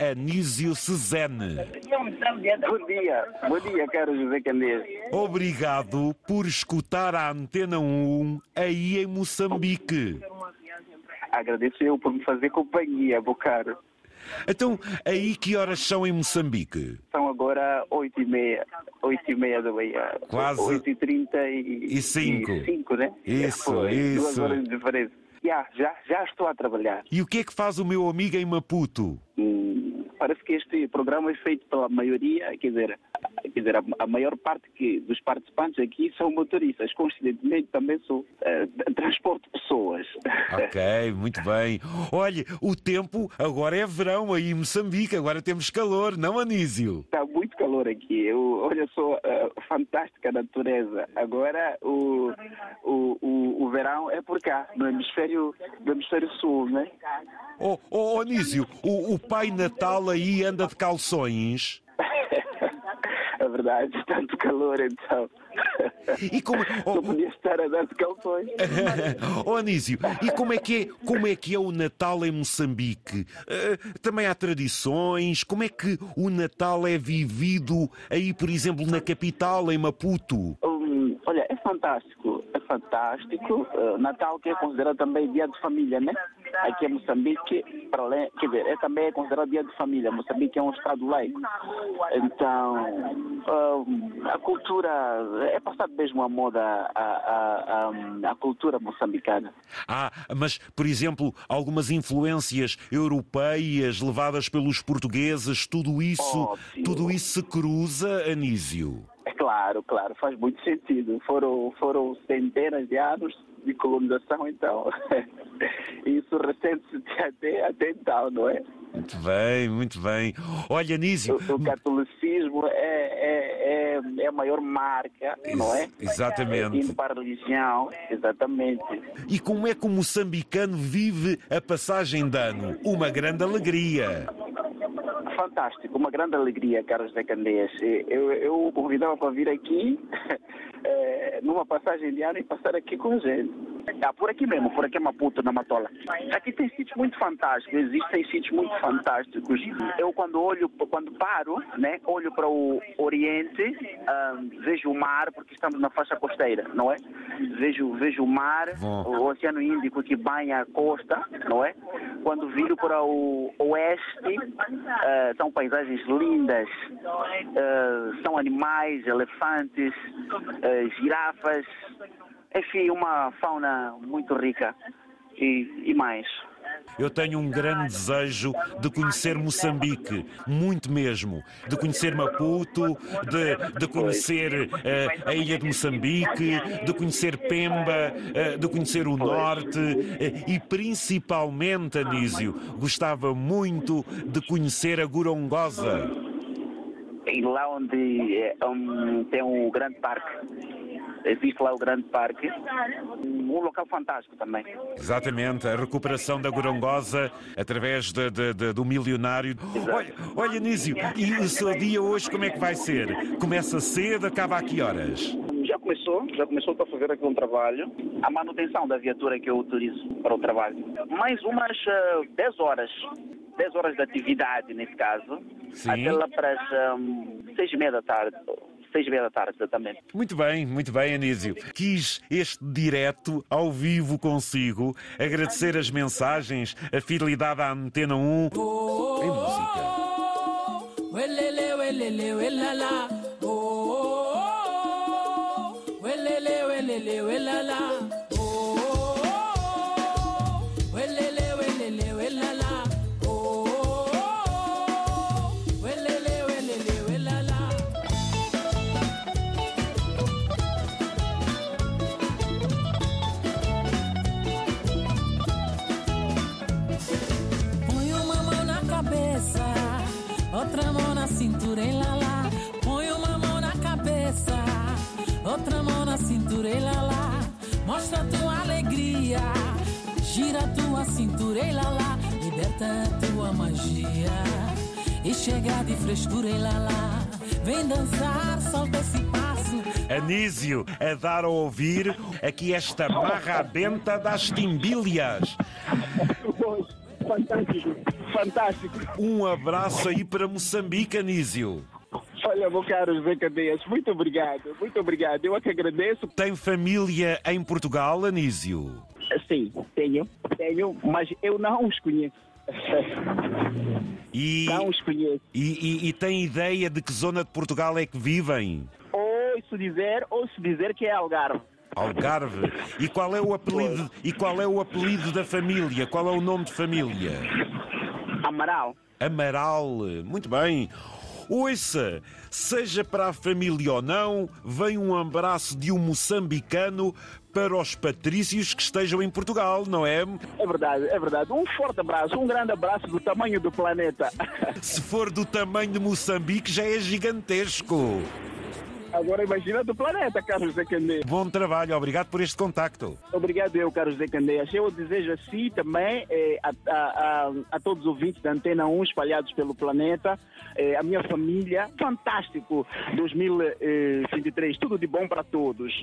Anísio Cezene. Bom dia, bom dia, caro José Candeias. Obrigado por escutar a Antena 1 aí em Moçambique. Agradeço eu por me fazer companhia, meu caro. Então, aí que horas são em Moçambique? São agora 8 e meia, 8 e meia da manhã. Quase. 8 e 30 e, E cinco. e cinco, né? Isso, isso. Duas horas de diferença. Já, já, já estou a trabalhar. E o que é que faz o meu amigo em Maputo? Hum, parece que este programa é feito pela maioria, quer dizer, quer dizer a, maior parte que, dos participantes aqui são motoristas. Coincidentemente, também sou eh, transporte pessoas. Ok, muito bem. Olha, o tempo agora é verão aí em Moçambique, agora temos calor, não, Anísio? Muito calor aqui. Olha só, eh, fantástica natureza. Agora o, o, o, o verão é por cá, no hemisfério, no hemisfério sul, né? Oh, oh, oh Anísio, o, o Pai Natal aí anda de calções? É verdade, tanto calor então. E como... Não Oh, podia estar a dar de calções. oh Anísio, e como é, que é, como é que é o Natal em Moçambique? Eh, também há tradições? Como é que o Natal é vivido aí, por exemplo, na capital, em Maputo? Hum, olha, é fantástico, é fantástico. Uh, Natal que é considerado também dia de família, né? Aqui em Moçambique, para além, quer dizer, é também considerado dia de família. Moçambique é um estado laico. Então, a cultura, é passado mesmo a moda, a, a, a, a cultura moçambicana. Ah, mas, por exemplo, algumas influências europeias levadas pelos portugueses, tudo isso, Óbvio. tudo isso se cruza, Anísio? É claro, claro, faz muito sentido. Foram, foram centenas de anos de colonização, então. Isso recente-se até, até então, não é? Muito bem, muito bem. Olha, Anísio, O, o catolicismo é, é, é, é a maior marca, não é? exatamente. Indo para a religião, exatamente. E como é que o moçambicano vive a passagem de ano? Uma grande alegria. Fantástico, uma grande alegria, Carlos Zé Candeias. Eu, eu o convidava para vir aqui numa passagem de ano e passar aqui com a gente. Ah, por aqui mesmo, por aqui é Maputo, na Matola. Aqui tem sítios muito fantásticos, existem sítios muito fantásticos. Eu quando olho, quando paro, né, olho para o Oriente, ah, vejo o mar, porque estamos na faixa costeira, não é? Vejo, vejo o mar, Bom. o Oceano Índico que banha a costa, não é? Quando viro para o oeste, eh, são paisagens lindas, eh, são animais, elefantes, eh, girafas, enfim, uma fauna muito rica. E, e mais. Eu tenho um grande desejo de conhecer Moçambique, muito mesmo. De conhecer Maputo, de, de conhecer eh, a ilha de Moçambique, de conhecer Pemba, eh, de conhecer o norte eh, e principalmente, Anísio, gostava muito de conhecer a Gorongosa. E lá onde um, tem um grande parque, existe lá o grande parque, um local fantástico também. Exatamente, a recuperação da Gorongosa através de- de- de- do milionário. Olha, olha, Nísio, e o seu dia hoje como é que vai ser? Começa cedo, acaba a que horas? Já começou, já começou a fazer aqui um trabalho. A manutenção da viatura que eu utilizo para o trabalho. Mais umas eh, 10 horas. 10 horas de atividade, nesse caso. Sim. Até lá para as 6 e meia da tarde. 6 e meia da tarde, exatamente. Muito bem, muito bem, Anísio. Quis este direto ao vivo consigo, agradecer as mensagens, a fidelidade à Antena 1 em música. Welele, cintura e lá lá. Põe uma mão na cabeça, outra mão na cintura e lá lá. Mostra tua alegria, gira tua cintura e lá lá. Liberta a tua magia e chega de frescura e lá lá. Vem dançar, solta esse passo. Anísio, a dar a ouvir aqui esta marra benta das timbilhas. Fantástico, fantástico. Um abraço aí para Moçambique, Anísio. Olha, meu caro José Cadeias, muito obrigado, muito obrigado. Eu é que agradeço. Tem família em Portugal, Anísio? Sim, tenho, tenho, mas eu não os conheço. E, Não os conheço. e, e- e tem ideia de que zona de Portugal é que vivem? Ouço dizer, ouço dizer que é Algarve. Algarve. E qual é o apelido? E qual é o apelido da família? Qual é o nome de família? Amaral. Amaral. Muito bem. Ouça, seja para a família ou não, vem um abraço de um moçambicano para os patrícios que estejam em Portugal, não é? É verdade, é verdade. Um forte abraço, um grande abraço do tamanho do planeta. Se for do tamanho de Moçambique, já é gigantesco. Agora imagina do planeta, Carlos José Candeias. Bom trabalho, obrigado por este contacto. Obrigado eu, Carlos José Candeias. Eu desejo assim também eh, a, a- a- a todos os ouvintes da Antena 1 espalhados pelo planeta, eh, a minha família, fantástico 2023, tudo de bom para todos.